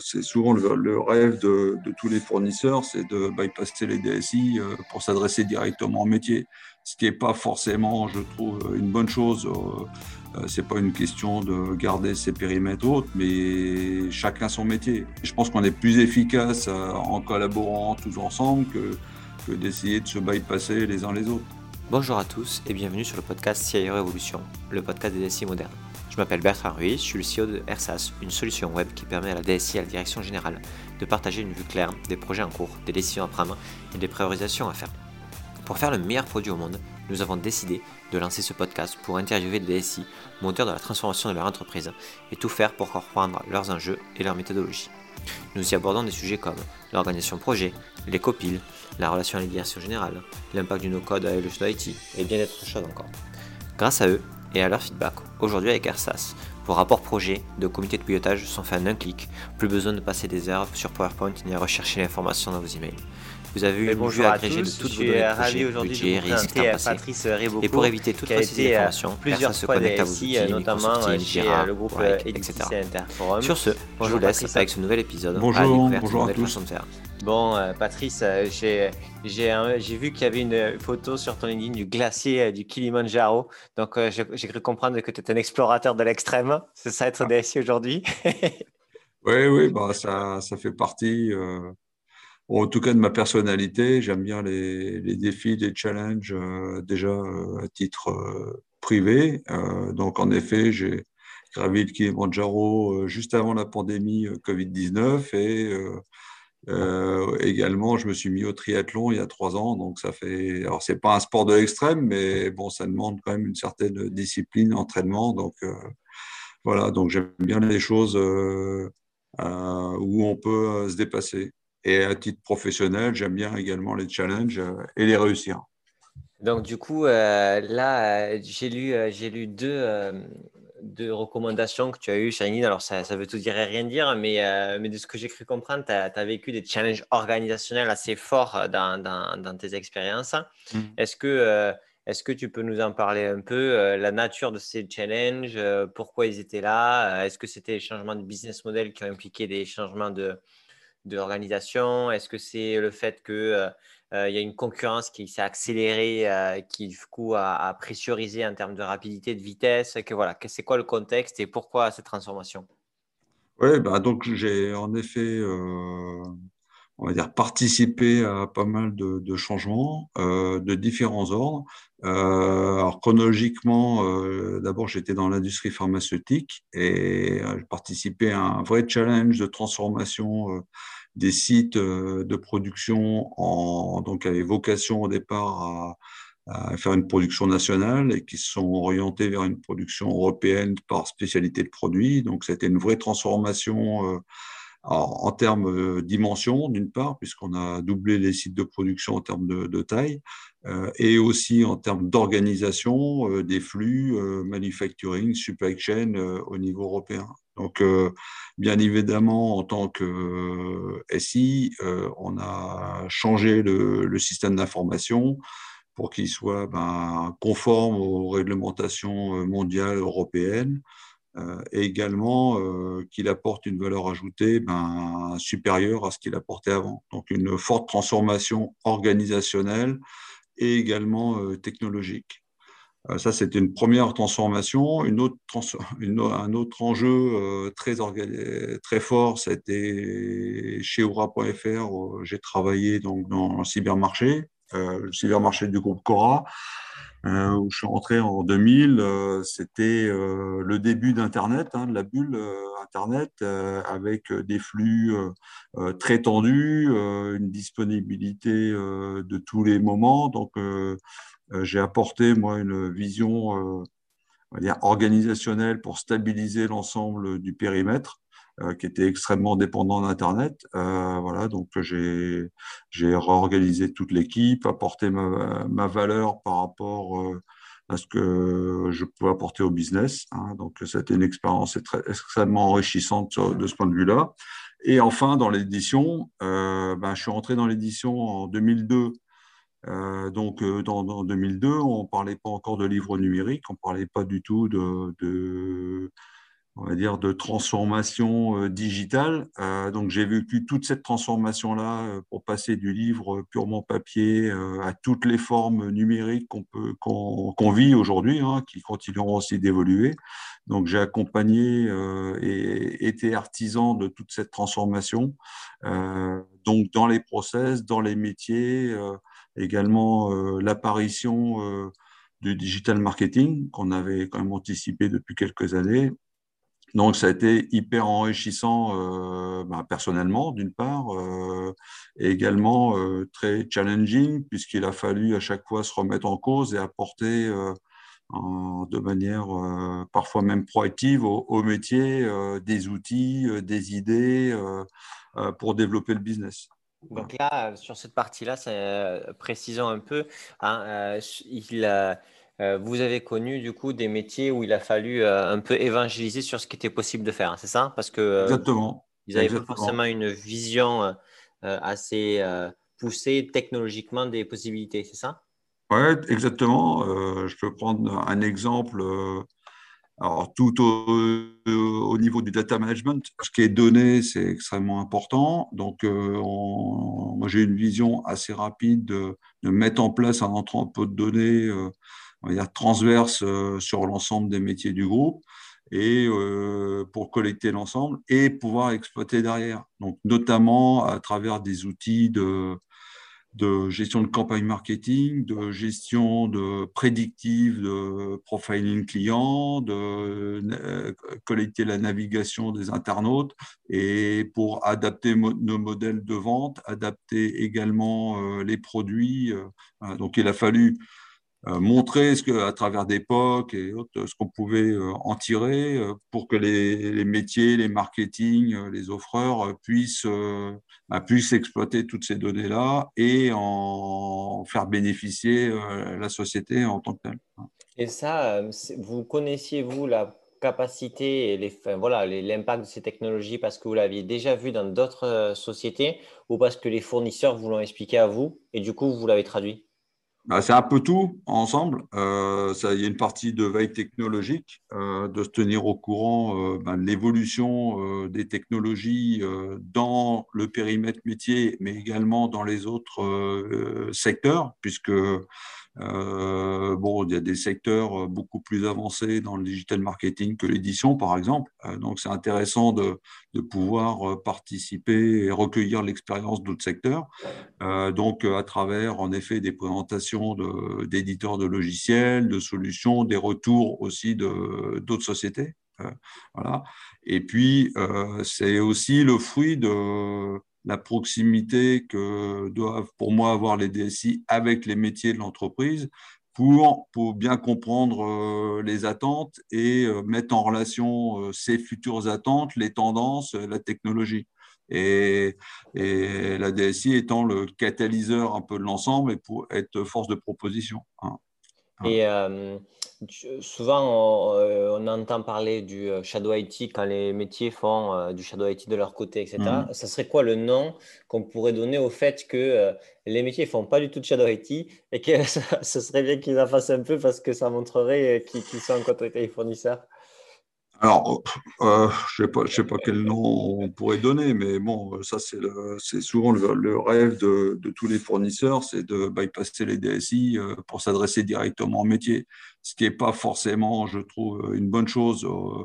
c'est souvent le, rêve de, tous les fournisseurs, c'est de bypasser les DSI pour s'adresser directement au métier, ce qui n'est pas forcément, je trouve, une bonne chose. C'est pas une question de garder ses périmètres autres, mais chacun son métier. Je pense qu'on est plus efficace en collaborant tous ensemble que, d'essayer de se bypasser les uns les autres. Bonjour à tous et bienvenue sur le podcast CIO Evolution, le podcast des DSI modernes. Je m'appelle Bertrand Ruiz, je suis le CEO de AirSAS, une solution web qui permet à la DSI et à la direction générale de partager une vue claire des projets en cours, des décisions à prendre et des priorisations à faire. Pour faire le meilleur produit au monde, nous avons décidé de lancer ce podcast pour interviewer les DSI, moteurs de la transformation de leur entreprise, et tout faire pour comprendre leurs enjeux et leurs méthodologies. Nous y abordons des sujets comme l'organisation projet, les copiles, la relation à la générale, l'impact du no-code à l'évolution d'IT et bien d'autres choses encore. Grâce à eux et à leur feedback, aujourd'hui avec AirSAS, vos rapports projets de comité de pilotage sont faits en un clic, plus besoin de passer des heures sur PowerPoint ni à rechercher l'information dans vos emails. Vous avez eu une vue agrégée de toutes vos données projets, budget, risques, temps passé. Et pour éviter toute fausse information, plusieurs se connecte à vos outils, notamment chez le groupe etc. Sur ce, je vous laisse avec ce nouvel épisode. Bonjour, bonjour à tous. Bon, euh, Patrice, euh, j'ai vu qu'il y avait une photo sur ton LinkedIn du glacier euh, du Kilimanjaro. Donc, j'ai cru comprendre que tu étais un explorateur de l'extrême. C'est ça être DSI aujourd'hui Oui, oui, bah, ça, ça fait partie en tout cas de ma personnalité, j'aime bien les, défis, les challenges euh, déjà euh, à titre euh, privé. donc en effet, j'ai gravi le Kilimanjaro juste avant la pandémie Covid-19 et également je me suis mis au triathlon il y a trois ans. Donc ça fait, alors c'est pas un sport de l'extrême, mais bon, ça demande quand même une certaine discipline, entraînement. Donc voilà, donc j'aime bien les choses où on peut se dépasser. Et à titre professionnel, j'aime bien également les challenges euh, et les réussir. Donc, du coup, euh, là, euh, j'ai lu, j'ai lu deux, deux, recommandations que tu as eues LinkedIn. Alors, ça, ça veut tout dire et rien dire, mais, mais de ce que j'ai cru comprendre, tu as, vécu des challenges organisationnels assez forts dans, dans, dans tes expériences. Mmh. Est-ce que, est-ce que tu peux nous en parler un peu, la nature de ces challenges, pourquoi ils étaient là Est-ce que c'était les changements de business model qui ont impliqué des changements de de l'organisation? Est-ce que c'est le fait qu'il euh, euh, y a une concurrence qui s'est accélérée, euh, qui du coup a, pressurisé en termes de rapidité, de vitesse que voilà, C'est quoi le contexte et pourquoi cette transformation? Oui, bah donc j'ai en effet on va dire, participé à pas mal de, changements de différents ordres. alors chronologiquement, d'abord j'étais dans l'industrie pharmaceutique et j'ai participé à un vrai challenge de transformation des sites euh, de production en, donc avaient vocation au départ à, faire une production nationale et qui se sont orientés vers une production européenne par spécialité de produits. Donc, c'était une vraie transformation euh, en, termes de euh, dimension, d'une part, puisqu'on a doublé les sites de production en termes de, taille, et aussi en termes d'organisation des flux manufacturing, supply chain au niveau européen. Donc, bien évidemment, en tant que SI, on a changé le, système d'information pour qu'il soit ben, conforme aux réglementations mondiales européennes et également qu'il apporte une valeur ajoutée ben, supérieure à ce qu'il apportait avant. Donc, une forte transformation organisationnelle et également technologique. Euh, ça, c'était une première transformation. Une autre un autre enjeu euh, très, fort, c'était chez Oura.fr. J'ai travaillé donc, dans le cybermarché, euh, le cybermarché du groupe Cora, où je suis rentré en 2000. c'était le début d'Internet, hein, de la bulle Internet, avec des flux très tendus, une disponibilité de tous les moments. Donc, j'ai apporté, moi, une vision euh, organisationnelle pour stabiliser l'ensemble du périmètre euh, qui était extrêmement dépendant d'Internet. voilà, donc j'ai réorganisé toute l'équipe, apporté ma, valeur par rapport à ce que je pouvais apporter au business. Hein. donc, c'était une expérience extrêmement enrichissante de ce point de vue-là. Et enfin, dans l'édition, ben, je suis rentré dans l'édition en 2002 euh, donc, euh, dans, 2002, on ne parlait pas encore de livres numériques, on ne parlait pas du tout de, on va dire, de transformation digitale. donc, j'ai vécu toute cette transformation-là pour passer du livre purement papier à toutes les formes numériques qu'on qu'on, vit aujourd'hui, hein, qui continueront aussi d'évoluer. Donc, j'ai accompagné et été artisan de toute cette transformation. donc, dans les process, dans les métiers, également l'apparition du digital marketing qu'on avait quand même anticipé depuis quelques années donc, ça a été hyper enrichissant euh, bah, personnellement, d'une part, euh, et également euh, très challenging, puisqu'il a fallu à chaque fois se remettre en cause et apporter de manière parfois même proactive au, métier des outils, des idées pour développer le business. Donc là, sur cette partie-là, précisons un peu, hein, il euh, vous avez connu du coup des métiers où il a fallu euh, un peu évangéliser sur ce qui était possible de faire, c'est ça? Parce que euh, Exactement. ils n'avaient pas forcément une vision assez poussée technologiquement des possibilités, c'est ça? Oui, exactement. je peux prendre un exemple. Alors, tout au, niveau du data management, ce qui est donné, c'est extrêmement important. Donc, moi, j'ai une vision assez rapide de, mettre en place un entrepôt de données dire, transverse euh, sur l'ensemble des métiers du groupe et euh, pour collecter l'ensemble et pouvoir exploiter derrière. Donc, notamment à travers des outils de, de gestion de campagne marketing, de gestion de prédictive, de profiling client, de euh, collecter la navigation des internautes et pour adapter nos modèles de vente, adapter également les produits. donc, il a fallu euh, montrer ce que, à travers des POC et autres, ce qu'on pouvait euh, en tirer euh, pour que les, métiers, les marketing, les offreurs puissent, bah, puissent exploiter toutes ces données-là et en faire bénéficier la société en tant que telle. Et ça, vous connaissiez, vous, la capacité et les, voilà, l'impact de ces technologies parce que vous l'aviez déjà vu dans d'autres sociétés ou parce que les fournisseurs vous l'ont expliqué à vous et du coup, vous l'avez traduit? Bah, c'est un peu tout ensemble. Euh, il y a une partie de veille technologique, euh, de se tenir au courant euh, ben, de l'évolution des technologies dans le périmètre métier, mais également dans les autres secteurs, puisque euh, bon, il y a des secteurs euh, beaucoup plus avancés dans le digital marketing que l'édition, par exemple. Euh, donc, c'est intéressant de, pouvoir participer et recueillir l'expérience d'autres secteurs. donc, à travers, en effet, des présentations d'éditeurs de, de, logiciels, de solutions, des retours aussi d'autres sociétés. voilà. Et puis, c'est aussi le fruit de la proximité que doivent pour moi avoir les DSI avec les métiers de l'entreprise pour, pour bien comprendre euh, les attentes et euh, mettre en relation euh, ces futures attentes, les tendances, la technologie. Et, et, la DSI étant le catalyseur un peu de l'ensemble et pour être force de proposition. Hein. Et souvent, euh, on, entend parler du euh, shadow IT quand les métiers font euh, du shadow IT de leur côté, etc. Mmh. Ça serait quoi le nom qu'on pourrait donner au fait que les métiers ne font pas du tout de shadow IT et que ce serait bien qu'ils en fassent un peu parce que ça montrerait qu'ils sont en contact avec les fournisseurs? Alors, je ne sais, pas quel nom on pourrait donner, mais bon, ça, c'est souvent le, rêve de, tous les fournisseurs, c'est de bypasser les DSI pour s'adresser directement au métier ce qui n'est pas forcément, je trouve, une bonne chose. Euh,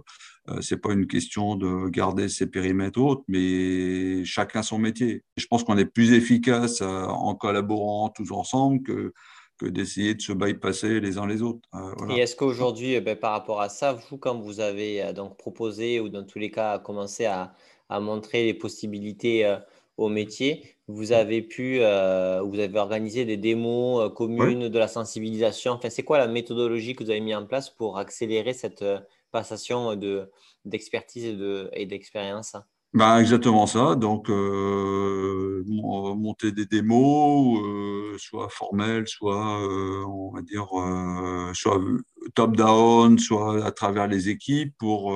euh, ce n'est pas une question de garder ses périmètres autres, mais chacun son métier. Je pense qu'on est plus efficace euh, en collaborant tous ensemble que, que d'essayer de se bypasser les uns les autres. Et est-ce qu'aujourd'hui, eh ben, par rapport à ça, vous, quand vous avez donc proposé ou dans tous les cas commencé à, à montrer les possibilités au métier, vous avez pu, euh, vous avez organisé des démos euh, communes de la sensibilisation? Enfin, c'est quoi la méthodologie que vous avez mis en place pour accélérer cette euh, passation de, d'expertise et, de, et d'expérience? Ben, exactement ça. Donc, monter des démos, soit formelles, soit, on va dire, soit top-down, soit à travers les équipes pour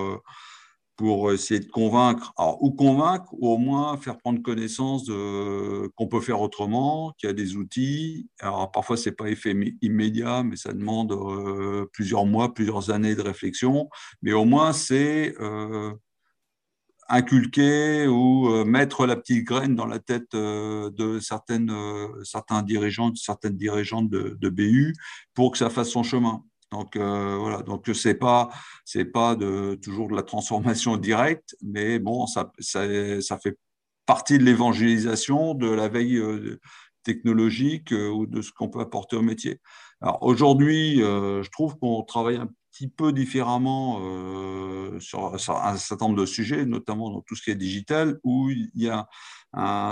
pour essayer de convaincre, alors, ou convaincre, ou au moins faire prendre connaissance qu'on peut faire autrement, qu'il y a des outils. Alors parfois, ce n'est pas effet immédiat, mais ça demande euh, plusieurs mois, plusieurs années de réflexion. Mais au moins, c'est euh, inculquer ou euh, mettre la petite graine dans la tête de certaines, certains dirigeants, certaines dirigeantes de, BU pour que ça fasse son chemin. Donc euh, voilà, donc c'est pas c'est pas de, toujours de la transformation directe, mais bon, ça, ça, fait partie de l'évangélisation, de la veille euh, technologique euh, ou de ce qu'on peut apporter au métier. Alors aujourd'hui, je trouve qu'on travaille un petit peu différemment sur, sur, un certain nombre de sujets, notamment dans tout ce qui est digital, où il y a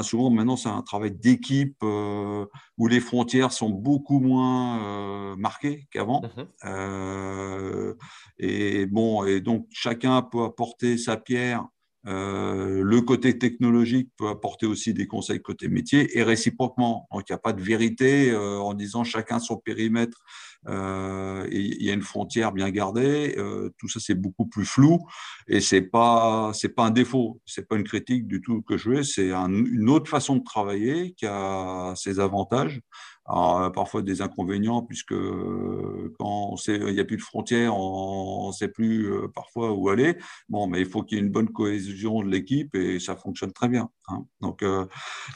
souvent, maintenant, c'est un travail d'équipe euh, où les frontières sont beaucoup moins euh, marquées qu'avant. Euh, et bon, et donc chacun peut apporter sa pierre. Le côté technologique peut apporter aussi des conseils côté métier et réciproquement. Donc, il n'y a pas de vérité en disant chacun son périmètre euh, il y a une frontière bien gardée. Euh, tout ça, c'est beaucoup plus flou et c'est pas pas un défaut, c'est pas une critique du tout que je fais. C'est une autre façon de travailler qui a ses avantages. Alors, euh, parfois des inconvénients, puisque quand il n'y a plus de frontières, on ne sait plus parfois où aller. Bon, mais il faut qu'il y ait une bonne cohésion de l'équipe et ça fonctionne très bien. Hein. Donc,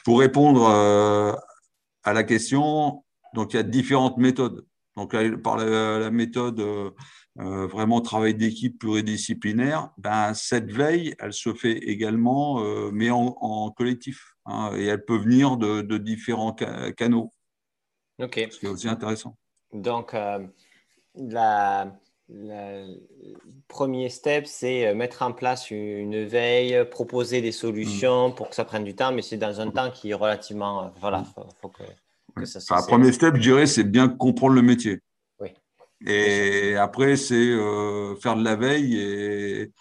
pour répondre à la question, donc il y a différentes méthodes. Donc, par la, méthode euh, euh, vraiment travail d'équipe pluridisciplinaire, ben, cette veille, elle se fait également, euh, mais en, collectif. Hein, et elle peut venir de, différents canaux. OK. Ce qui est aussi intéressant. Donc, le premier step, c'est mettre en place une veille, proposer des solutions mm. pour que ça prenne du temps, mais c'est dans un temps qui est relativement. Voilà, mm. faut que le premier step, je dirais, c'est bien comprendre le métier. Oui. Et après, c'est euh, faire de la veille et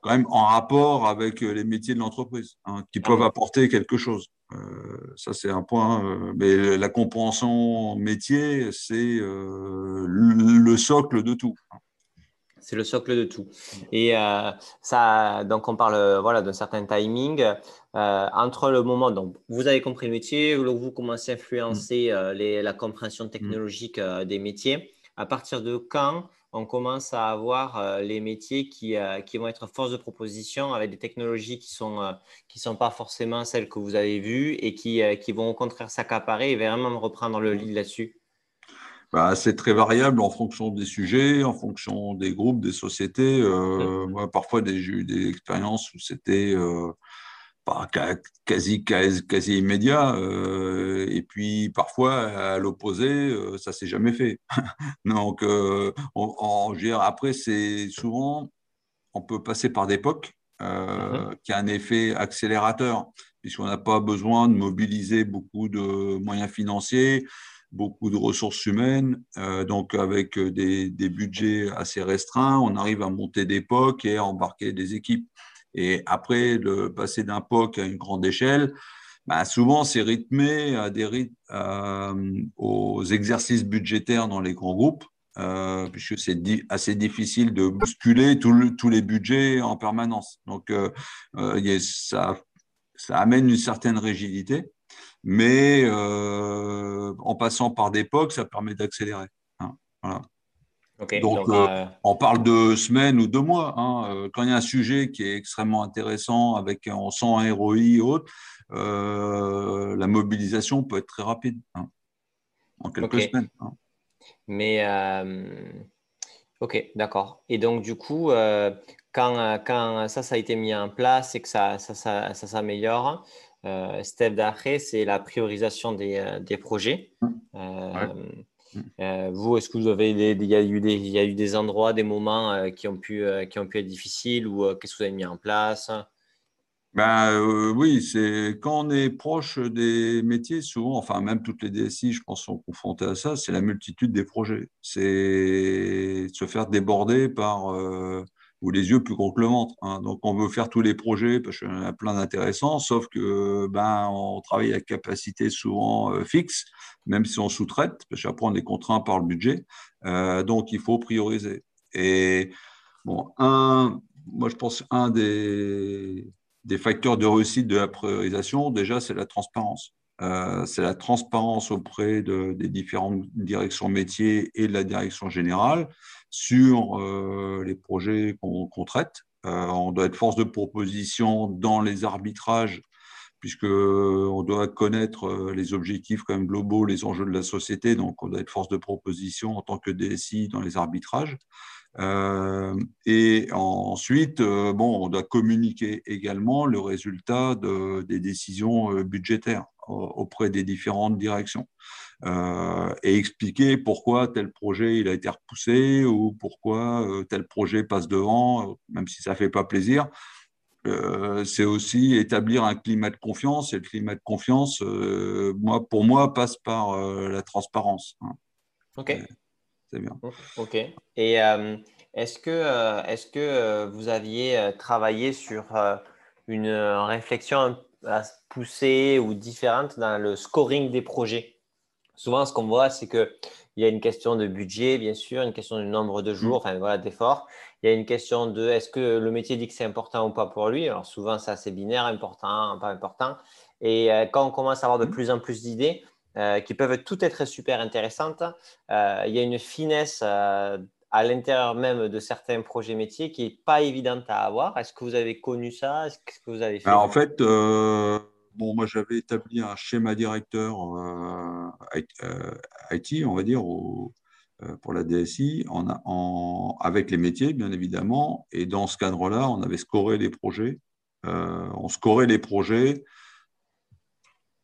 quand même en rapport avec les métiers de l'entreprise, hein, qui peuvent apporter quelque chose. Euh, ça, c'est un point. Euh, mais la compréhension métier, c'est le socle de tout. C'est le socle de tout. Et euh, ça, donc on parle voilà d'un certain timing euh, entre le moment donc vous avez compris le métier, vous commencez à influencer mm. euh, les, la compréhension technologique des métiers. À partir de quand on commence à avoir les métiers qui, qui vont être force de proposition avec des technologies qui sont qui sont pas forcément celles que vous avez vues et qui, qui vont au contraire s'accaparer et vraiment reprendre le lead là-dessus. Bah, c'est très variable en fonction des sujets, en fonction des groupes, des sociétés. Euh, moi, parfois, j'ai eu des expériences où c'était euh, pas quasi, quasi, quasi immédiat. Euh, et puis, parfois, à l'opposé, ça s'est jamais fait. Donc, on, après, c'est souvent, on peut passer par des POC mm-hmm. qui a un effet accélérateur, puisqu'on n'a pas besoin de mobiliser beaucoup de moyens financiers beaucoup de ressources humaines, euh, donc avec euh, des, budgets assez restreints, on arrive à monter des POC et à embarquer des équipes. Et après, le passer d'un POC à une grande échelle, bah, souvent c'est rythmé à des euh, aux exercices budgétaires dans les grands groupes, puisque c'est assez difficile de bousculer tous les budgets en permanence. Donc, ça, ça amène une certaine rigidité mais euh, en passant par des POC, ça permet d'accélérer. Hein, donc, euh, euh, on parle de semaines ou de mois. Hein, quand il y a un sujet qui est extrêmement intéressant, avec on sent un ROI et autres, la mobilisation peut être très rapide, hein, en quelques semaines. Mais, ok, d'accord. Et donc, du coup, quand, quand, ça, ça a été mis en place et que ça, ça, ça, ça s'améliore, euh, step d'après, c'est la priorisation des, euh, des projets. Euh, vous, est-ce que vous avez il y a eu des, il y a eu des endroits, des moments qui ont pu, qui ont pu être difficiles ou qu'est-ce que vous avez mis en place? Ben, oui, c'est quand on est proche des métiers, souvent, enfin même toutes les DSI, je pense, sont confrontées à ça, c'est la multitude des projets. C'est se faire déborder par ou les yeux plus gros que le ventre. Hein. Donc, on veut faire tous les projets parce qu'il y en a plein d'intéressants, sauf que ben, on travaille à capacité souvent euh, fixe, même si on sous-traite, parce qu'après, on est contraint par le budget. Euh, donc, il faut prioriser. Et bon, un, moi, je pense un des, des facteurs de réussite de la priorisation, déjà, c'est la transparence. Euh, c'est la transparence auprès de, des différentes directions métiers et de la direction générale sur euh, les projets qu'on traite. Euh, on doit être force de proposition dans les arbitrages, puisqu'on doit connaître les objectifs globaux, les enjeux de la société, donc on doit être force de proposition en tant que DSI dans les arbitrages. Euh, et ensuite, euh, bon, on doit communiquer également le résultat de, des décisions euh, budgétaires auprès des différentes directions euh, et expliquer pourquoi tel projet il a été repoussé ou pourquoi tel projet passe devant, même si ça fait pas plaisir. C'est aussi établir un climat de confiance et le climat de confiance, moi, pour moi, passe par la transparence. Hein. Ok c'est bien. Ok. Et euh, est-ce que, euh, est-ce que euh, vous aviez travaillé sur une réflexion poussée ou différente dans le scoring des projets? Souvent, ce qu'on voit, c'est qu'il y a une question de budget, bien sûr, une question du nombre de jours, mm. enfin voilà, d'efforts. Il y a une question de est-ce que le métier dit que c'est important ou pas pour lui? Alors souvent, c'est assez binaire, important, pas important. Et quand on commence à avoir de mm. plus en plus d'idées, euh, qui peuvent toutes être super intéressantes. Euh, il y a une finesse euh, à l'intérieur même de certains projets métiers qui n'est pas évidente à avoir. Est-ce que vous avez connu ça? Est-ce que vous avez fait En fait, bon, moi j'avais établi un schéma directeur IT, on va dire, pour la DSI, en, avec les métiers, bien évidemment. Et dans ce cadre-là, on avait scoré les projets. on scorait les projets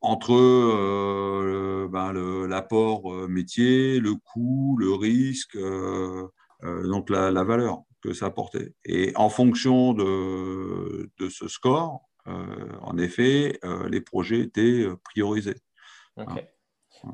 entre euh, ben, l'apport euh, métier, le coût, le risque, euh, donc la, valeur que ça apportait. Et en fonction de, de ce score, en effet, les projets étaient priorisés. Hein.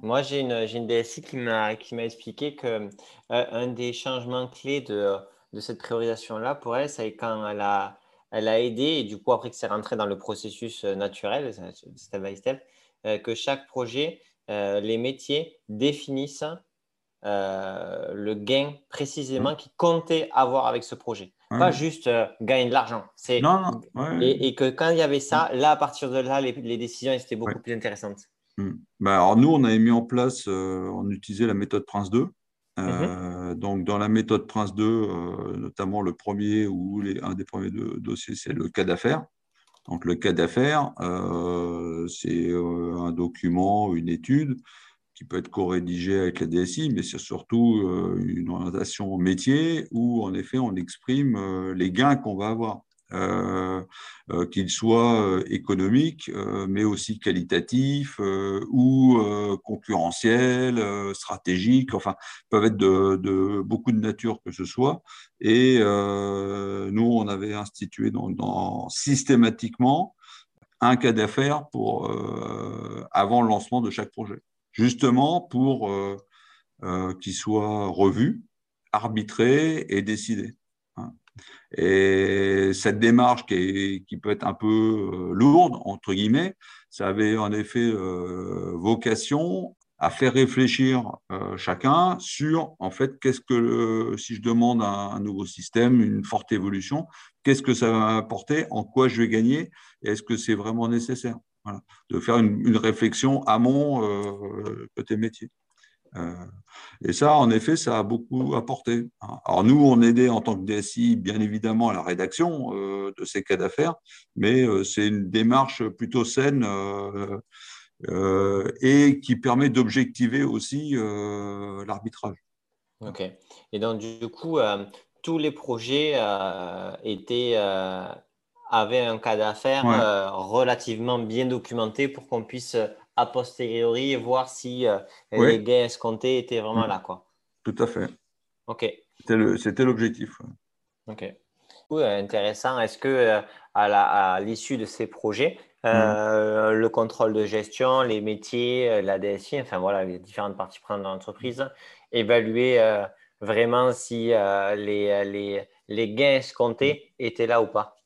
Moi, j'ai une, une, DSI qui m'a expliqué que un des changements clés de, de cette priorisation-là, pour elle, c'est quand elle a, elle a aidé, et du coup, après que c'est rentré dans le processus naturel, step by step, que chaque projet, euh, les métiers définissent euh, le gain précisément mmh. qu'ils comptaient avoir avec ce projet. Pas juste gagner de l'argent. C'est... et, que quand il y avait ça, mmh. là, à partir de là, les, décisions étaient beaucoup plus intéressantes. Mmh. Bah, alors nous, on avait mis en place, on utilisait la méthode Prince 2. Donc, dans la méthode Prince 2, notamment le premier ou les, un des premiers dossiers, c'est le cas d'affaires. Donc le cas d'affaires, euh, c'est euh, un document, une étude qui peut être co-rédigé avec la DSI, mais c'est surtout euh, une orientation métier où en effet on exprime les gains qu'on va avoir. Euh, euh, qu'ils soient euh, économiques, mais aussi qualitatifs ou concurrentiels, stratégiques, enfin, peuvent être de, beaucoup de nature que ce soit. Et nous, on avait institué systématiquement un cas d'affaires avant le lancement de chaque projet, justement pour qu'il soit revu, arbitré et décidé. Et cette démarche qui, peut être un peu euh, lourde, entre guillemets, ça avait en effet euh, vocation à faire réfléchir euh, chacun sur, en fait, qu'est-ce que, si je demande un, nouveau système, une forte évolution, qu'est-ce que ça va apporter, en quoi je vais gagner, et est-ce que c'est vraiment nécessaire? De faire une, une réflexion amont euh, côté métier. Euh, et ça, en effet, ça a beaucoup apporté. Alors nous, on aidait en tant que DSI, bien évidemment, à la rédaction euh, de ces cas d'affaires, mais euh, c'est une démarche plutôt saine et qui permet d'objectiver aussi l'arbitrage. Ok. Et donc, du coup, tous les projets étaient avaient un cas d'affaires relativement bien documenté pour qu'on puisse a posteriori et voir si euh, les gains escomptés étaient vraiment là. Quoi. Tout à fait. OK. C'était l'objectif. OK. intéressant. Est-ce que euh, à l'issue de ces projets, euh, mm. le contrôle de gestion, les métiers, la DSI, enfin voilà, les différentes parties prenantes de l'entreprise, évaluer vraiment si les, les, les, gains escomptés étaient là ou pas?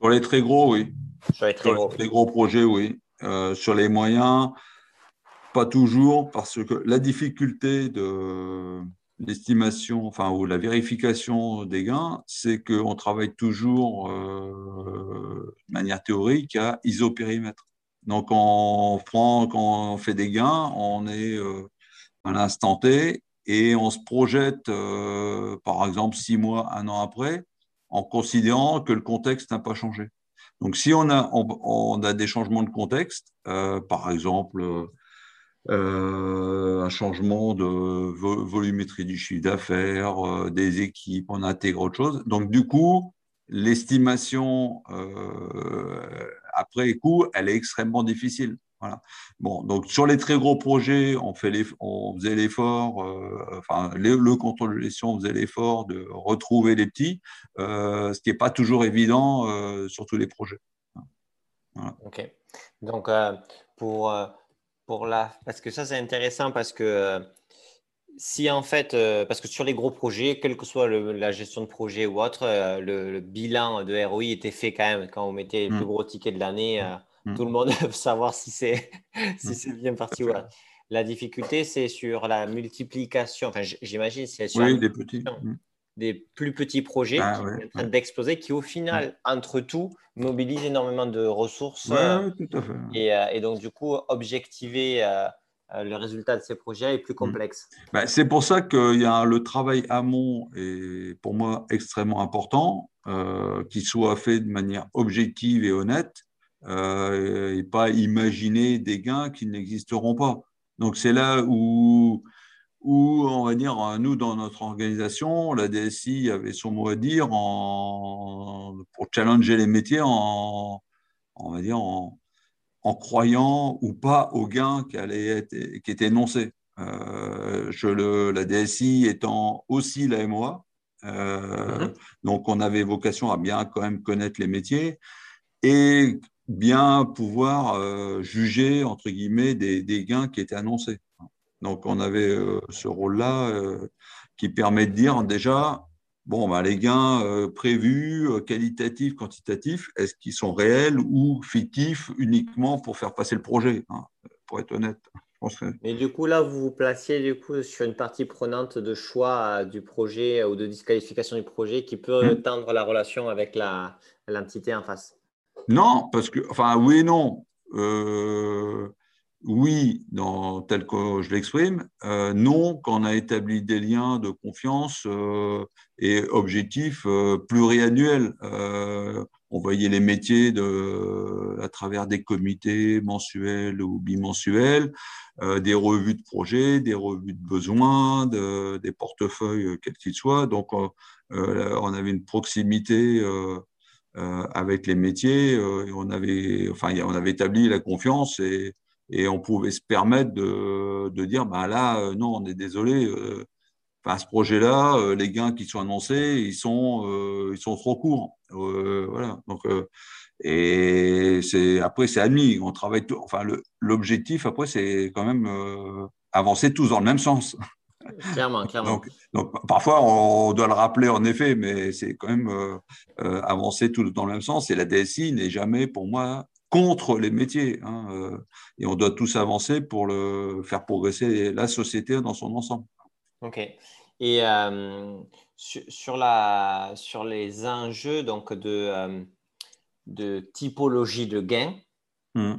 Sur les très gros, oui. Sur les très gros. les gros projets, oui. Euh, sur les moyens, pas toujours, parce que la difficulté de, l'estimation, enfin, ou la vérification des gains, c'est qu'on travaille toujours de manière théorique à isopérimètre. Donc, on prend, quand on fait des gains, on est à l'instant T et on se projette, par exemple, six mois, un an après, en considérant que le contexte n'a pas changé. Donc, si on a, des changements de contexte, euh, par exemple, euh, un changement de volumétrie du chiffre d'affaires, euh, des équipes, on intègre autre chose. Donc, du coup, l'estimation après coup, elle est extrêmement difficile. Voilà. Bon, donc sur les très gros projets, on, fait on faisait l'effort, euh, enfin le, contrôle de gestion faisait l'effort de retrouver les petits, euh, ce qui n'est pas toujours évident euh, sur tous les projets. Ok. Donc pour pour la, parce que ça c'est intéressant parce que si en fait, parce que sur les gros projets, quelle que soit la gestion de projet ou autre, le, bilan de ROI était fait quand même quand on mettait les plus mmh. gros tickets de l'année. Mmh. Mm. Tout le monde veut savoir si c'est si mm. bien parti ou pas. La difficulté, c'est sur la multiplication. Enfin, j'imagine, c'est sur des petits. Mm. Des plus petits projets ah, qui sont en train d'exploser, qui au final, entre tout, mobilisent énormément de ressources. Euh, tout à fait. Euh, et, donc, du coup, objectiver euh, le résultat de ces projets est plus complexe. Bah, c'est pour ça que y a le travail amont est pour moi extrêmement important, qu'il soit fait de manière objective et honnête euh, et pas imaginer des gains qui n'existeront pas. Donc c'est là où, où, on va dire, nous, dans notre organisation, la DSI avait son mot à dire en, pour challenger les métiers en, on va dire, en, en croyant ou pas aux gains qui, être, qui étaient énoncés. Euh, je le, la DSI étant aussi la MOA, euh, mm-hmm. donc on avait vocation à bien quand même connaître les métiers. Et bien pouvoir euh, juger, entre guillemets, des, gains qui étaient annoncés. Donc, on avait euh, ce rôle-là euh, qui permet de dire déjà, bon, bah, les gains prévus, qualitatifs, quantitatifs, est-ce qu'ils sont réels ou fictifs uniquement pour faire passer le projet, hein, pour être honnête. Mais du coup, là, vous vous placiez du coup sur une partie prenante de choix du projet ou de disqualification du projet qui peut mmh. tendre la relation avec l'entité en face. Non, parce que, enfin, oui et non. Euh, oui, dans, tel que je l'exprime. Euh, non, quand on a établi des liens de confiance euh, et objectifs pluriannuels. on voyait les métiers de, à travers des comités mensuels ou bimensuels, des revues de projets, des revues de besoins, des portefeuilles, quels qu'ils soient. Donc, on avait une proximité euh, avec les métiers. Euh, on, avait, enfin, on avait établi la confiance et, et on pouvait se permettre de, de dire ben là, euh, non, on est désolé. Enfin, ce projet-là, les gains qui sont annoncés, ils sont, ils sont trop courts. voilà. Donc, et c'est après, c'est admis. On travaille. Tout, enfin, l'objectif après, c'est quand même avancer tous dans le même sens. Clairement, clairement. Donc, parfois, on doit le rappeler en effet, mais c'est quand même euh, euh, avancer tout dans le même sens. Et la DSI n'est jamais, pour moi, contre les métiers. Hein, euh, et on doit tous avancer pour le, faire progresser la société dans son ensemble. OK. Et sur, la, sur les enjeux donc de, de typologie de gains, mmh.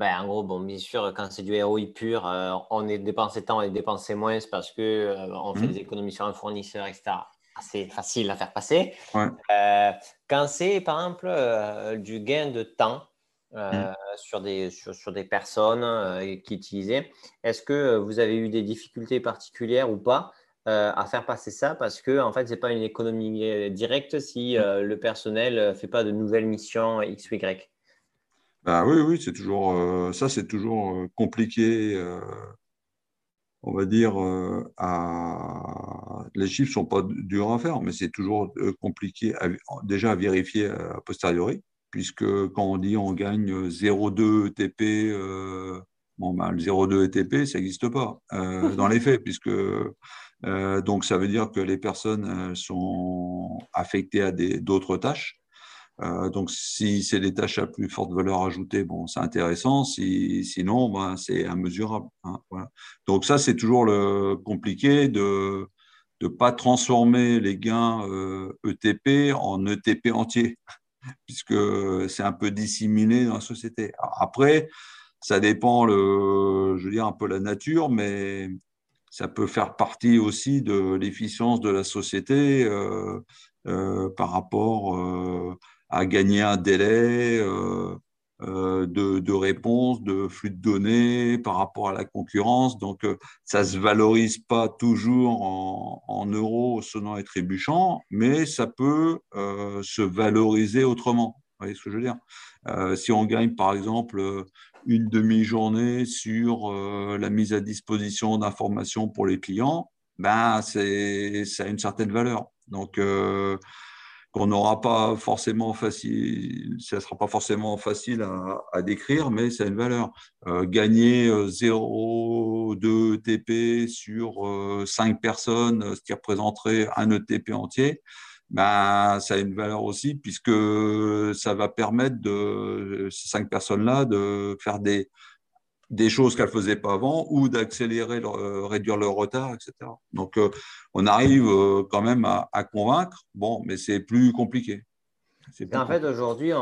Ben, en gros, bon, bien sûr, quand c'est du ROI pur, euh, on est dépensé tant, on est dépensé moins parce qu'on euh, on fait mmh. des économies sur un fournisseur, etc. C'est facile à faire passer. Euh, quand c'est, par exemple, du gain de temps mmh. sur, des, sur, sur, des personnes qui utilisaient, est-ce que vous avez eu des difficultés particulières ou pas à faire passer ça? Parce que en fait c'est pas une économie directe si mmh. le personnel ne fait pas de nouvelles missions X ou Y. Ben oui, oui, c'est toujours euh, ça, c'est toujours euh, compliqué. Euh, on va dire, les chiffres sont pas durs à faire, mais c'est toujours compliqué déjà à vérifier a posteriori, puisque quand on dit on gagne 0,2 ETP, bon, ben, le 0,2 ETP, ça n'existe pas dans les faits, puisque donc ça veut dire que les personnes sont affectées à d'autres tâches. Donc, si c'est des tâches à plus forte valeur ajoutée, bon, c'est intéressant. Si, sinon, ben, c'est immesurable. Hein. Donc, ça, c'est toujours le compliqué de ne pas transformer les gains ETP e en ETP entier, puisque c'est un peu dissimulé dans la société. après, ça dépend, le, je veux dire, un peu la nature, mais ça peut faire partie aussi de l'efficience de la société euh, euh, par rapport euh, à gagner un délai de, de, réponse, de flux de données par rapport à la concurrence. Donc, ça ne se valorise pas toujours en, euros sonnant et trébuchant, mais ça peut se valoriser autrement. Vous voyez ce que je veux dire? Si on gagne, par exemple, une demi-journée sur euh, la mise à disposition d'informations pour les clients, ben, ça a une certaine valeur. Donc, euh, qu'on n'aura pas forcément facile, ça sera pas forcément facile à, décrire, mais ça a une valeur. Euh, gagner 0,2 ETP sur 5 personnes, ce qui représenterait un ETP entier, ben, ça a une valeur aussi puisque ça va permettre de ces cinq personnes-là de faire des, des choses qu'elles ne faisaient pas avant ou d'accélérer, réduire leur retard, etc. Donc, euh, on arrive euh, quand même à, convaincre, bon, mais c'est plus compliqué. en fait, aujourd'hui,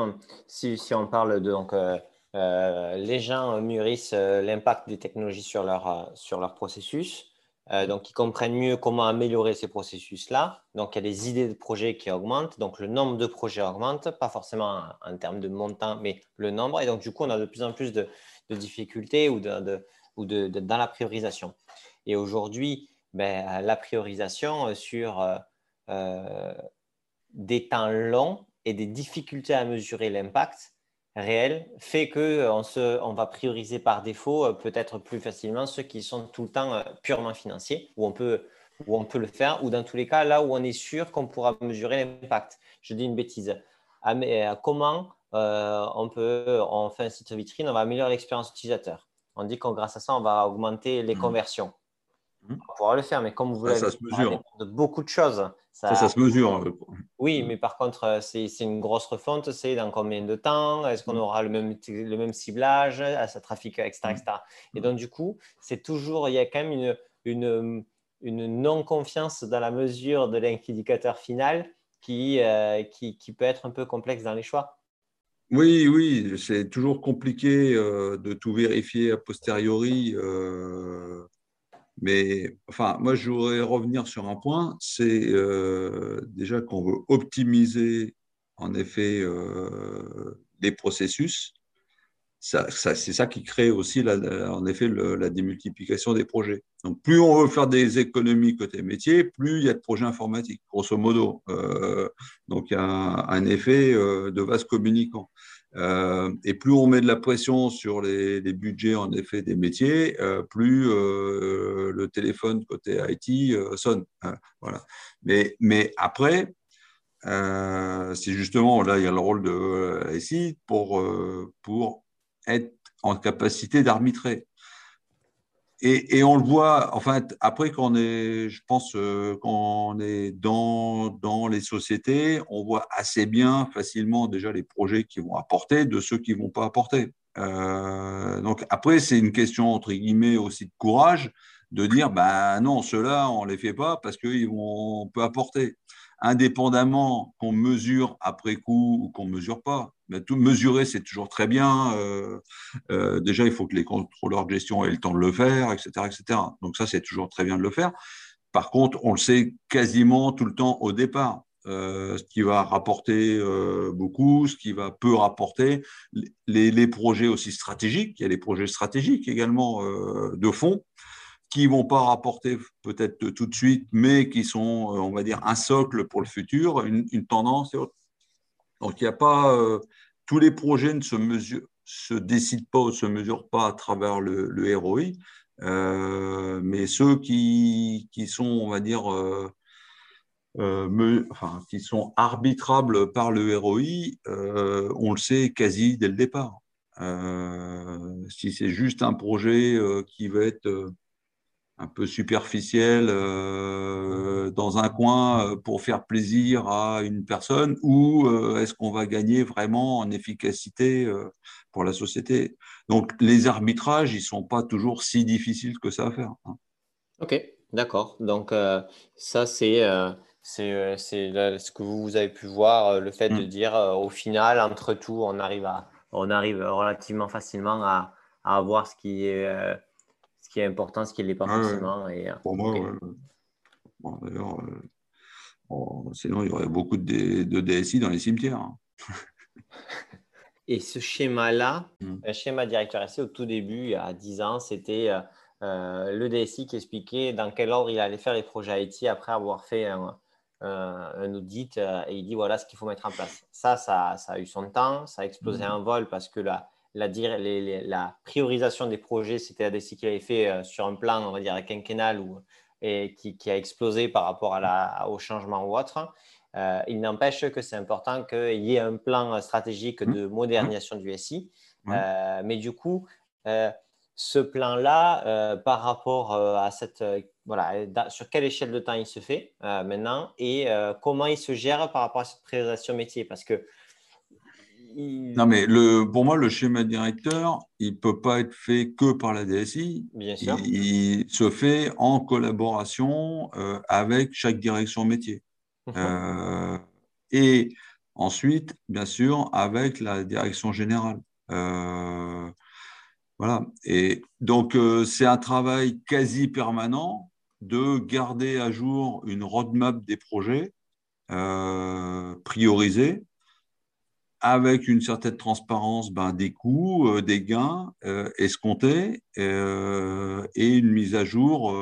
si, si, on parle de. Donc, euh, les gens mûrissent l'impact des technologies sur leur, sur leur processus. Euh, donc, ils comprennent mieux comment améliorer ces processus-là. Donc, il y a des idées de projets qui augmentent. Donc, le nombre de projets augmente, pas forcément en, termes de montant, mais le nombre. Et donc, du coup, on a de plus en plus de, difficultés ou, de, ou dans la priorisation. Et aujourd'hui, ben, la priorisation sur euh, euh, des temps longs et des difficultés à mesurer l'impact, réel fait qu'on euh, on va prioriser par défaut euh, peut-être plus facilement ceux qui sont tout le temps euh, purement financiers, où on, peut, où on peut le faire, ou dans tous les cas, là où on est sûr qu'on pourra mesurer l'impact. Je dis une bêtise. Ah, comment on peut, on fait un site vitrine, on va améliorer l'expérience utilisateur. On dit qu'en grâce à ça, on va augmenter les mmh. conversions. Mmh. On pourra le faire, mais comme vous l'avez de beaucoup de choses. Ça, ça, se mesure. Oui, mais par contre, euh, c'est une grosse refonte. C'est dans combien de temps? Est-ce qu'on aura le même, le même ciblage? À ce trafic, etc., etc. Et donc, du coup, c'est toujours, il y a quand même une, une, une non-confiance dans la mesure de l'indicateur final qui, euh, qui, qui, peut être un peu complexe dans les choix. Oui, oui, c'est toujours compliqué euh, de tout vérifier a posteriori. Mais enfin, moi, je voudrais revenir sur un point, c'est euh, déjà qu'on veut optimiser en effet euh, les processus. C'est ça qui crée aussi, en effet, la démultiplication des projets. Donc, plus on veut faire des économies côté métier, plus il y a de projets informatiques, grosso modo. Euh, donc, il y a un, effet de vase communicant. Euh, et plus on met de la pression sur les, budgets en effet des métiers, euh, plus euh, le téléphone côté IT sonne. Hein, voilà. Mais, mais après, c'est justement là il y a le rôle de SI pour, pour être en capacité d'arbitrer. Et, on le voit, en fait, après qu'on est, je pense, euh, quand on est dans, dans les sociétés, on voit assez bien facilement déjà les projets qui vont apporter de ceux qui ne vont pas apporter. Euh, donc après, c'est une question, entre guillemets, aussi de courage, de dire, ben non, ceux-là, on ne les fait pas parce qu'ils vont peu apporter indépendamment qu'on mesure après coup ou qu'on ne mesure pas. Tout mesurer, c'est toujours très bien. Euh, euh, déjà, il faut que les contrôleurs de gestion aient le temps de le faire, etc. etc. Donc ça, c'est toujours très bien de le faire. Par contre, on le sait quasiment tout le temps au départ. Euh, ce qui va rapporter beaucoup, ce qui va peu rapporter, les, projets aussi stratégiques, il y a les projets stratégiques également de fond, qui ne vont pas rapporter peut-être tout de suite, mais qui sont, on va dire, un socle pour le futur, une, tendance et autre. Donc, il n'y a pas. Euh, tous les projets ne se, décident pas ou se mesurent pas à travers le, ROI, euh, mais ceux qui, sont, on va dire, enfin, qui sont arbitrables par le ROI, on le sait quasi dès le départ. si c'est juste un projet qui va être un peu superficiel euh, dans un coin pour faire plaisir à une personne ou est-ce qu'on va gagner vraiment en efficacité pour la société? Donc les arbitrages, ils sont pas toujours si difficiles que ça à faire. Hein. Ok, d'accord. Donc ça, c'est c'est ce que vous avez pu voir, le fait de mm. dire au final, entre tout, on arrive, à, on arrive relativement facilement à, à voir ce qui est ce qui est important, ce qui ne l'est pas forcément. Et, euh, Pour moi, d'ailleurs, euh, sinon, il y aurait beaucoup de, de DSI dans les cimetières. Hein. et ce schéma-là, un hmm. schéma directeur SI au tout début, il y a 10 ans, c'était euh, le DSI qui expliquait dans quel ordre il allait faire les projets IT après avoir fait un, un audit et il dit voilà ce qu'il faut mettre en place. Ça, ça, ça, a eu son temps, ça a explosé hmm. en vol parce que là, la, la priorisation des projets, c'était ADC qui avait fait euh, sur un plan, on va dire, quinquennal ou, et qui, a explosé par rapport à la, au changement ou autre. Euh, il n'empêche que c'est important qu'il y ait un plan stratégique de mmh. modernisation du SI. Euh, mais du coup, ce plan-là, par rapport à cette. voilà, sur quelle échelle de temps il se fait maintenant et comment il se gère par rapport à cette priorisation métier? Parce que non, mais le, pour moi, le schéma directeur, il ne peut pas être fait que par la DSI. Bien sûr. Il, se fait en collaboration euh, avec chaque direction métier. Mhm. Euh, et ensuite, bien sûr, avec la direction générale. Euh, voilà. Et donc, c'est un travail quasi permanent de garder à jour une roadmap des projets priorisés avec une certaine transparence ben, des coûts, euh, des gains euh, escomptés euh, et une mise à jour,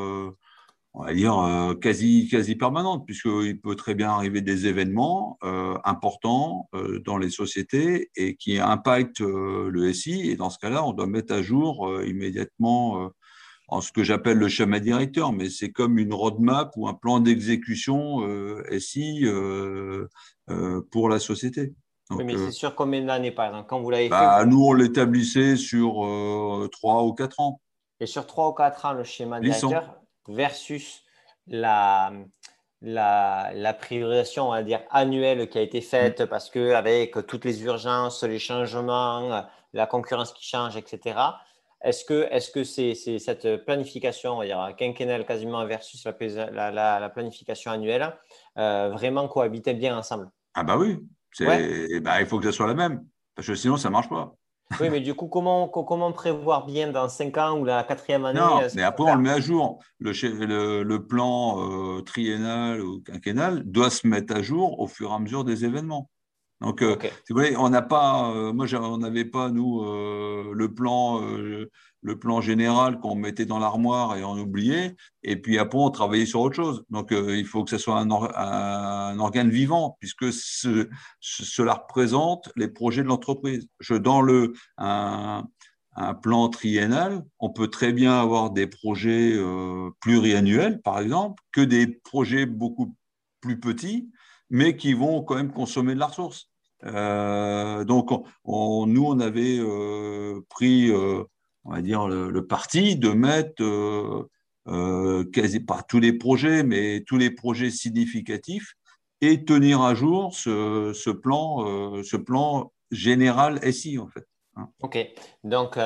on va dire, quasi, quasi permanente, puisqu'il peut très bien arriver des événements importants dans les sociétés et qui impactent le SI. Et dans ce cas-là, on doit mettre à jour immédiatement en ce que j'appelle le schéma directeur, mais c'est comme une roadmap ou un plan d'exécution SI pour la société oui, mais c'est euh, sur combien d'années, par exemple, quand vous l'avez bah, fait Nous, on l'établissait sur euh, 3 ou 4 ans. Et sur 3 ou 4 ans, le schéma directeur versus la, la, la, priorisation, on va dire, annuelle qui a été faite mm. parce qu'avec toutes les urgences, les changements, la concurrence qui change, etc., est-ce que c'est -ce c'est cette planification, on va dire, quinquennale quasiment versus la, la, la planification annuelle, euh, vraiment cohabitaient bien ensemble? Ah bah oui, bah, il faut que ça soit la même, parce que sinon, ça ne marche pas. Oui, mais du coup, comment, comment prévoir bien dans 5 ans ou la quatrième année Non, mais après, on le met à jour. Le, le, le plan euh, triennal ou quinquennal doit se mettre à jour au fur et à mesure des événements. Donc, euh, vous voyez, on n'a pas, euh, moi, on n'avait pas, nous, le plan le plan général qu'on mettait dans l'armoire et on oubliait, et puis après on travaillait sur autre chose. Donc euh, il faut que ce soit un, organe vivant, puisque cela représente les projets de l'entreprise. Dans le, un, plan triennal, on peut très bien avoir des projets euh, pluriannuels, par exemple, que des projets beaucoup plus petits, mais qui vont quand même consommer de la ressource. Euh, donc, nous, on avait pris on va dire, le, parti de mettre euh, euh, quasi pas tous les projets, mais tous les projets significatifs et tenir à jour ce, plan, euh, ce plan général SI, en fait. Hein. OK. Donc,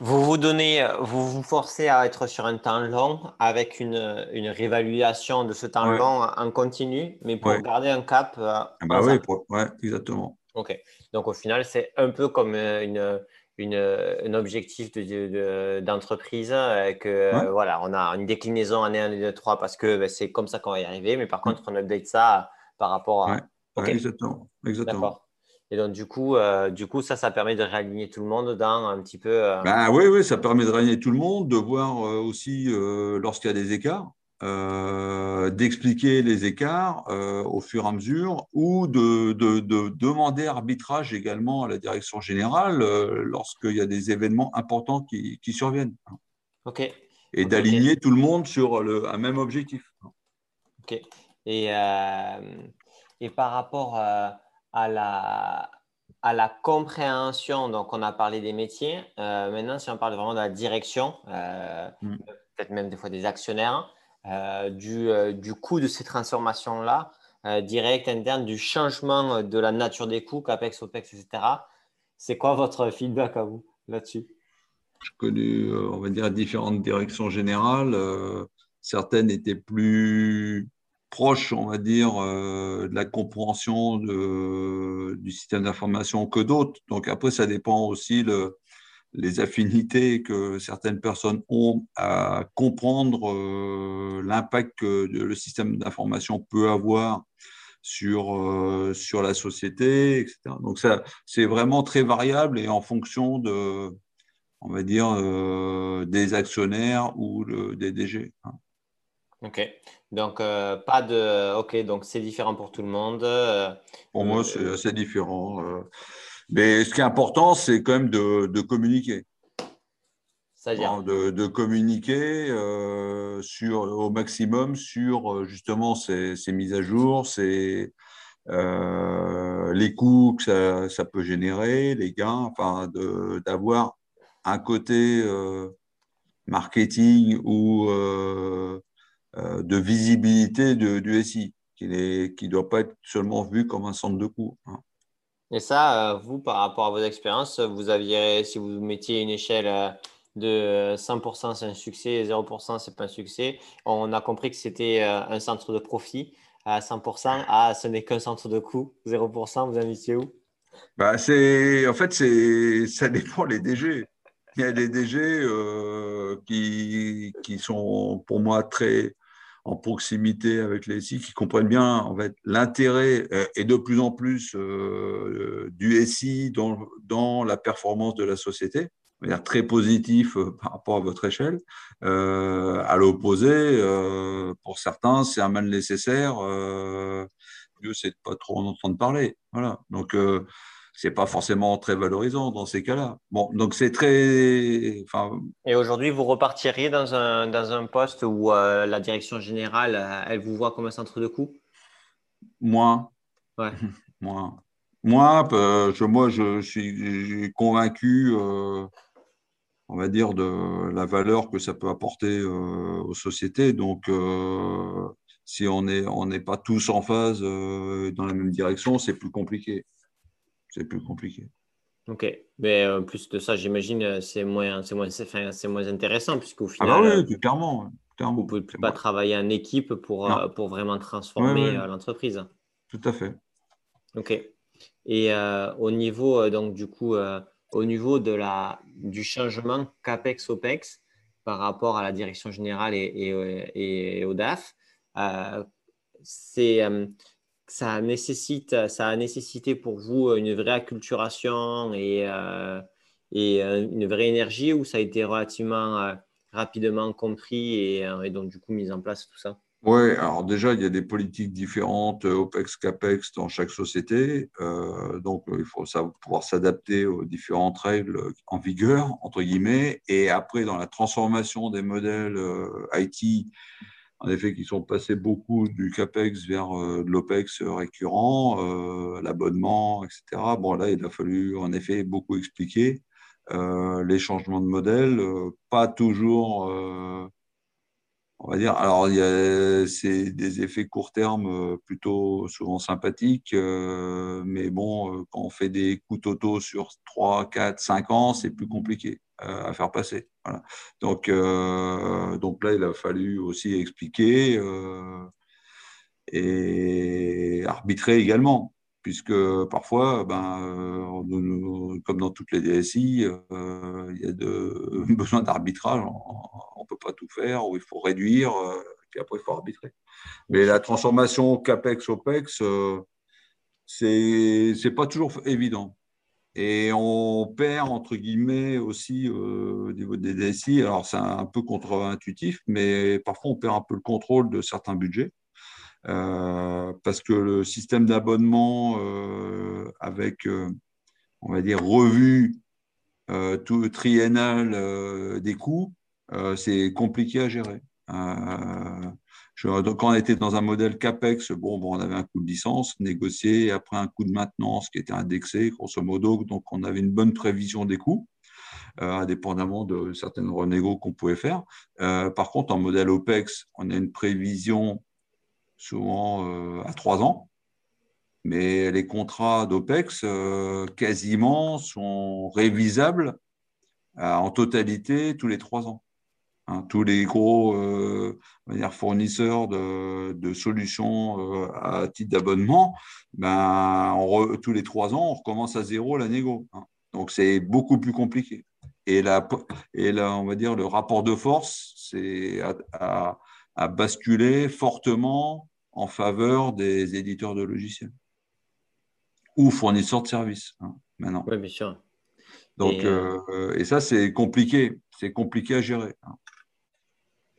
vous vous donnez, vous vous forcez à être sur un temps long avec une, réévaluation de ce temps long en continu, mais pour garder un cap. Ah bah oui, exactement. OK. Donc, au final, c'est un peu comme une une, un objectif d'entreprise, de, euh, que euh, voilà, on a une déclinaison année 1, 2, 3 parce que ben, c'est comme ça qu'on va y arriver, mais par contre, on update ça par rapport à. exactement. exactement. Et donc, du coup, euh, du coup, ça, ça permet de réaligner tout le monde dans un petit peu. Ben, oui, oui, ça permet de réaligner tout le monde, de voir aussi lorsqu'il y a des écarts. Euh, d'expliquer les écarts euh, au fur et à mesure ou de, demander arbitrage également à la direction générale euh, lorsqu'il y a des événements importants qui, surviennent. OK. Et d'aligner tout le monde sur le, un même objectif. OK. Et, et par rapport à la, à la compréhension, donc on a parlé des métiers. Euh, maintenant, si on parle vraiment de la direction, euh, mm. peut-être même des fois des actionnaires, euh, du, du, coût de ces transformations-là, direct, interne, du changement de la nature des coûts, CAPEX, OPEX, etc. C'est quoi votre feedback à vous là-dessus? Je connais, on va dire, différentes directions générales. certaines étaient plus proche, on va dire, euh, de la compréhension du système d'information que d'autres. Donc après, ça dépend aussi le, les affinités que certaines personnes ont à comprendre euh, l'impact que le système d'information peut avoir sur, euh, sur la société, etc. Donc ça, c'est vraiment très variable et en fonction de, on va dire, des actionnaires ou des DG. Hein. Ok. Donc, euh, pas de. Ok, donc c'est différent pour tout le monde. Euh, pour moi, c'est euh, assez différent. Mais ce qui est important, c'est quand même de, de communiquer. C'est-à-dire de, de, communiquer sur, au maximum sur justement ces, ces mises à jour, ces, les coûts que ça, ça, peut générer, les gains, enfin, d'avoir un côté marketing ou de visibilité du SI, qui ne doit pas être seulement vu comme un centre de coût. Hein. Et ça, euh, vous, par rapport à vos expériences, vous aviez, si vous mettiez une échelle euh, de 100%, c'est un succès, et 0%, c'est pas un succès. On a compris que c'était un centre de profit à 100%. Ah, ce n'est qu'un centre de coût, 0%, vous investissez où? Bah, En fait, ça dépend les DG. Il y a des DG qui, qui, sont pour moi très, en proximité avec les SI qui comprennent bien l'intérêt euh, et de plus en plus euh, du SI dans, la performance de la société, dire très positif euh, par rapport à votre échelle. à l'opposé, pour certains, c'est un mal nécessaire. mieux, c'est de pas trop en entendre parler. Voilà. Donc, c'est pas forcément très valorisant dans ces cas-là. Bon, donc c'est très. Enfin... Et aujourd'hui, vous repartiriez dans un, dans un poste où euh, la direction générale, euh, elle vous voit comme un centre de coût? Moins. Ouais. moins. Moi, euh, je, moi, je suis convaincu, on va dire, de la valeur que ça peut apporter aux sociétés. Donc, si on n'est on n'est pas tous en phase dans la même direction, c'est plus compliqué c'est plus compliqué. Ok, mais en euh, plus de ça, j'imagine euh, c'est moins, c'est moins, c'est moins intéressant puisqu'au ah bah final, ah oui, clairement, clairement, vous ne pouvez pas travailler en équipe pour, euh, pour vraiment transformer l'entreprise. Tout à fait. Ok. Et au niveau donc du coup, au niveau de la du changement capex opex par rapport à la direction générale et, et, et au DAF, c'est ça nécessite, ça a nécessité pour vous une vraie acculturation et, euh, et euh, une vraie énergie ou ça a été relativement euh, rapidement compris et, donc du coup mis en place tout ça? Oui, alors déjà, il y a des politiques différentes, OPEX, CAPEX, dans chaque société. donc, il faut pouvoir s'adapter aux différentes règles en vigueur, entre guillemets. Et après, dans la transformation des modèles IT, en effet, qui sont passés beaucoup du CAPEX vers euh, de l'OPEX récurrent, euh, l'abonnement, etc. Bon, là, il a fallu en effet beaucoup expliquer euh, les changements de modèle, pas toujours, on va dire, alors c'est des effets court terme plutôt souvent sympathiques, mais bon, quand on fait des coûts totaux sur 3, 4, 5 ans, c'est plus compliqué à faire passer. Donc, euh, donc là, il a fallu aussi expliquer euh, et arbitrer également, puisque parfois, ben, euh, comme dans toutes les DSI, il y a de, besoin d'arbitrage. On ne peut pas tout faire, ou il faut réduire, puis après, il faut arbitrer. Mais la transformation CAPEX-OPEX, c'est n'est pas toujours évident. Et on perd, entre guillemets, aussi euh, au niveau des DSI. Alors, c'est un peu contre-intuitif, mais parfois, on perd un peu le contrôle de certains budgets. Euh, parce que le système d'abonnement euh, avec, on va dire, revue tout triennale des coûts, c'est compliqué à gérer. donc, quand on était dans un modèle CAPEX, bon, bon, on avait un coût de licence négocié, après un coût de maintenance qui était indexé, grosso modo. Donc, on avait une bonne prévision des coûts, euh, indépendamment de certaines renégos qu'on pouvait faire. Euh, par contre, en modèle OPEX, on a une prévision souvent euh, à trois ans. Mais les contrats d'OPEX, quasiment, sont révisables en totalité tous les trois ans. Hein, tous les gros euh, fournisseurs de, solutions euh, à titre d'abonnement, ben, tous les trois ans, on recommence à zéro la négo. Hein. Donc, c'est beaucoup plus compliqué. Et là, et on va dire, le rapport de force, c'est à, basculer fortement en faveur des éditeurs de logiciels ou fournisseurs de services hein, maintenant. Oui, bien sûr. Donc, et, euh, et ça, c'est compliqué. C'est compliqué à gérer.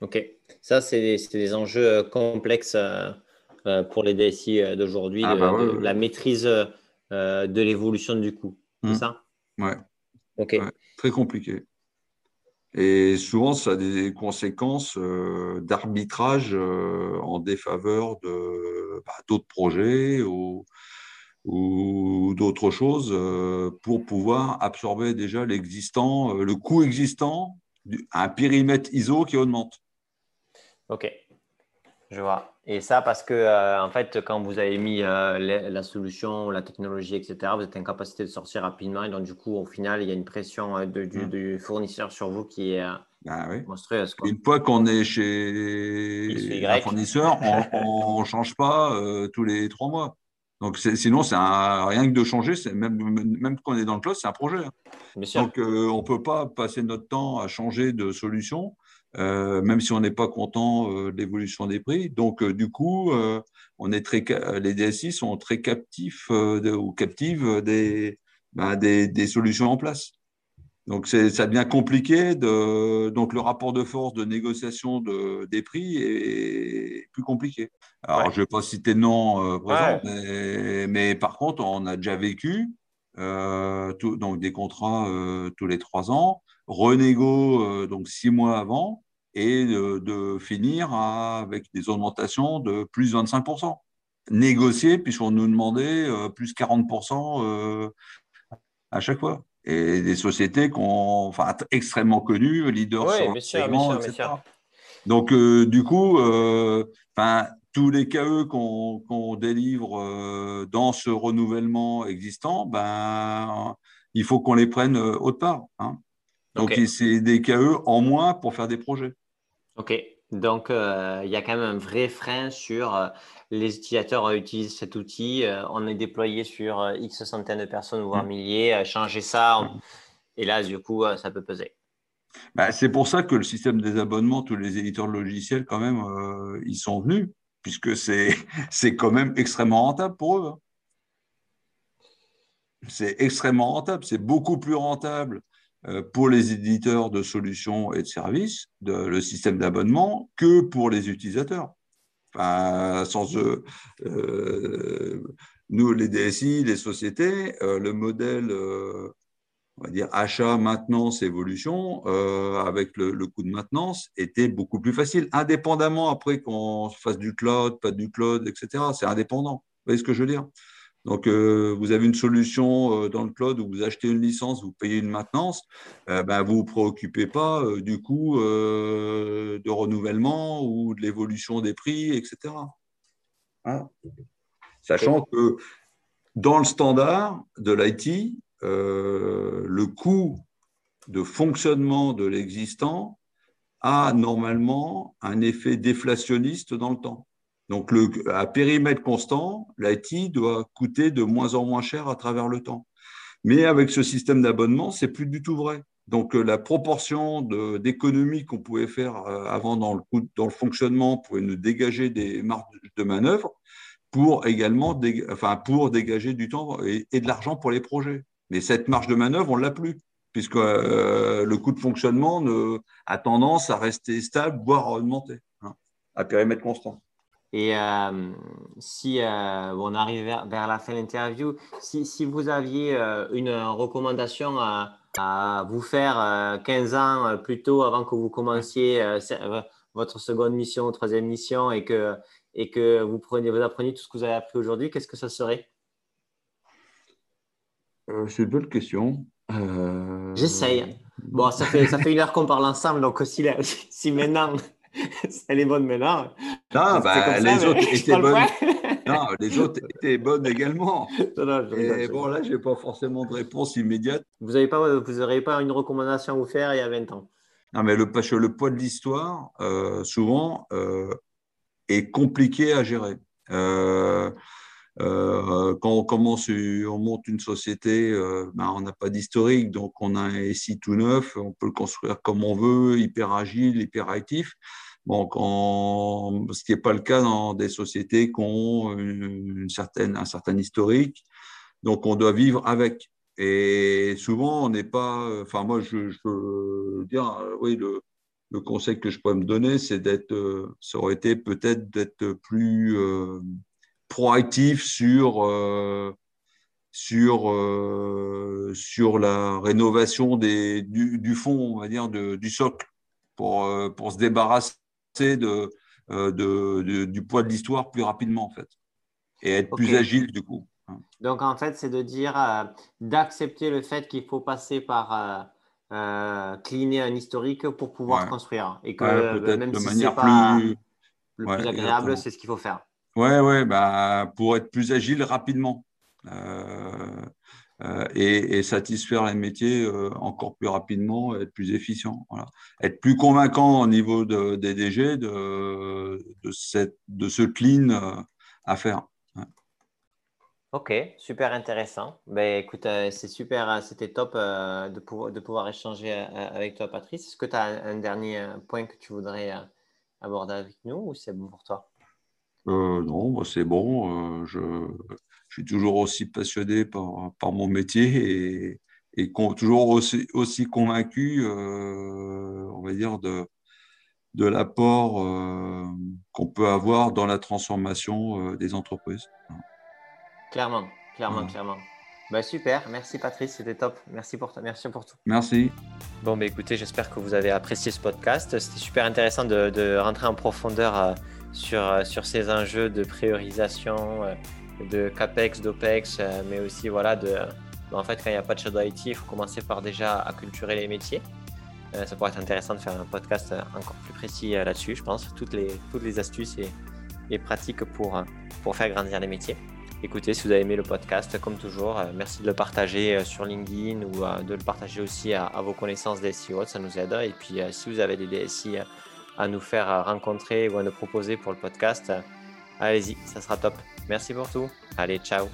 Ok, ça, c'est des, enjeux euh, complexes euh, euh, pour les DSI d'aujourd'hui, ah, bah la maîtrise de l'évolution du coût. C'est mmh. ça? Ouais. Ok. Très compliqué. Et souvent, ça a des conséquences d'arbitrage en défaveur de bah, d'autres projets ou, ou d'autres choses pour pouvoir absorber déjà l'existant, le coût existant, un périmètre ISO qui augmente. Ok, je vois. Et ça parce que, euh, en fait, quand vous avez mis euh, la solution, la technologie, etc., vous êtes en capacité de sortir rapidement. Et donc, du coup, au final, il y a une pression euh, de, mm. du, fournisseur sur vous qui est ah monstrueuse. Une fois qu'on est chez un fournisseur, on ne change pas tous les trois mois. Donc, sinon, c'est rien que de changer, même, même quand on est dans le cloud, c'est un projet. Hein. Donc, on ne peut pas passer notre temps à changer de solution euh, même si on n'est pas content euh, de l'évolution des prix. Donc, euh, du coup, on est très, les DSI sont très captifs ou captives ben, des, des, solutions en place. Donc, ça devient compliqué. De, donc, le rapport de force de négociation de, des prix est plus compliqué. Alors, je ne vais pas citer de nom présent, mais, mais, par contre, on a déjà vécu donc des contrats tous les trois ans renégo euh, donc six mois avant et de, finir avec des augmentations de plus 25%. Négocier, puisqu'on nous demandait euh, plus 40% euh, à chaque fois. Et des sociétés enfin, extrêmement connues, leaders oui, sur le etc. Donc, du coup, tous les KE qu'on délivre dans ce renouvellement existant, ben, il faut qu'on les prenne autre part. Hein. Donc, c'est des KE en moins pour faire des projets. OK. Donc, euh, il y a quand même un vrai frein sur euh, les utilisateurs utilisent cet outil. Euh, on est déployé sur X centaines de personnes, voire mm. milliers. changer ça, mm. et là, du coup, ça peut peser. Bah, c'est pour ça que le système des abonnements, tous les éditeurs de logiciels, quand même, ils sont venus, puisque c'est quand même extrêmement rentable pour eux. Hein. C'est extrêmement rentable. C'est beaucoup plus rentable euh, pour les éditeurs de solutions et de services, le système d'abonnement, que pour les utilisateurs. Sans eux, euh, nous, les DSI, les sociétés, euh, le modèle, on va dire, achat, maintenance, évolution, avec le, coût de maintenance, était beaucoup plus facile, indépendamment après qu'on fasse du cloud, pas du cloud, etc. C'est indépendant. Vous voyez ce que je veux dire? Donc, euh, vous avez une solution euh, dans le cloud où vous achetez une licence, vous payez une maintenance, euh, ben, vous ne vous préoccupez pas du coût de renouvellement ou de l'évolution des prix, etc. Hein? Sachant que dans le standard de l'IT, le coût de fonctionnement de l'existant a normalement un effet déflationniste dans le temps. Donc, à périmètre constant, l'IT doit coûter de moins en moins cher à travers le temps. Mais avec ce système d'abonnement, c'est plus du tout vrai. Donc, euh, la proportion d'économies qu'on pouvait faire euh, avant dans le, dans le fonctionnement pouvait nous dégager des marges de manœuvre pour également enfin, pour dégager du temps et, de l'argent pour les projets. Mais cette marge de manœuvre, on ne l'a plus, puisque euh, le coût de fonctionnement ne, a tendance à rester stable, voire à augmenter, hein, à périmètre constant. Et euh, si euh, on arrive vers, la fin de l'interview, si, si, vous aviez euh, une recommandation à, à vous faire 15 ans plus tôt avant que vous commenciez votre seconde mission, troisième mission et que, et que vous, prenez, vous appreniez tout ce que vous avez appris aujourd'hui, qu'est-ce que ça serait? C'est une bonne question. J'essaye. Bon, ça fait, ça fait une heure qu'on parle ensemble, donc si, si maintenant elle est bonne maintenant. Non, bah, les autres étaient bonnes. non, les autres étaient bonnes également. Et bon, là, je n'ai pas forcément de réponse immédiate. Vous n'aurez pas, vous pas une recommandation à vous faire il y a 20 ans Non, mais le, le poids de l'histoire, euh, souvent, euh, est compliqué à gérer. Euh, quand on commence, on monte une société, ben, on n'a pas d'historique, donc on a un SI tout neuf, on peut le construire comme on veut, hyper agile, hyper actif. Bon, ce qui n'est pas le cas dans des sociétés qui ont une, certaine, un certain historique. Donc, on doit vivre avec. Et souvent, on n'est pas. Enfin, moi, je, peux dire, oui, le, le, conseil que je pourrais me donner, c'est d'être. Ça aurait été peut-être d'être plus euh, proactif sur. Euh, sur, euh, sur la rénovation des, du, fond, on va dire, du socle, pour, pour se débarrasser de, euh, de, du poids de l'histoire plus rapidement, en fait, et être plus agile, du coup. Donc, en fait, c'est de dire, euh, d'accepter le fait qu'il faut passer par euh, cleaner un historique pour pouvoir construire. Et que même si manière pas plus... le plus agréable, c'est ce qu'il faut faire. Ouais, ouais, bah, pour être plus agile rapidement. Euh, et, satisfaire les métiers euh, encore plus rapidement, être plus efficient. Voilà. Être plus convaincant au niveau de, des DG de, de, cette, de ce clean euh, à faire. Ok, super intéressant. Ben, écoute, c'est super, c'était top de, pouvoir, de pouvoir échanger avec toi, Patrice. Est-ce que tu as un, dernier point que tu voudrais aborder avec nous ou c'est bon pour toi? Non, c'est bon. je suis toujours aussi passionné par, par mon métier et, et toujours aussi, aussi convaincu, euh, on va dire, de, de l'apport euh, qu'on peut avoir dans la transformation euh, des entreprises. Clairement, clairement, clairement. Bah, super, merci Patrice, c'était top. Merci pour, merci pour tout. Merci. Bon, bah, écoutez, j'espère que vous avez apprécié ce podcast. C'était super intéressant de, de, rentrer en profondeur sur, sur ces enjeux de priorisation de CAPEX, d'OPEX, euh, mais aussi voilà, de, bah, en fait, quand il n'y a pas de shadow IT, il faut commencer par déjà acculturer les métiers. Euh, ça pourrait être intéressant de faire un podcast euh, encore plus précis là-dessus, je pense, toutes les, toutes les astuces et, et pratiques pour, pour faire grandir les métiers. Écoutez, si vous avez aimé le podcast, comme toujours, merci de le partager sur LinkedIn ou de le partager aussi à, vos connaissances des SEO, ça nous aide. Et puis, si vous avez des DSI à nous faire rencontrer ou à nous proposer pour le podcast, allez-y, ça sera top. Merci pour tout. Allez, ciao.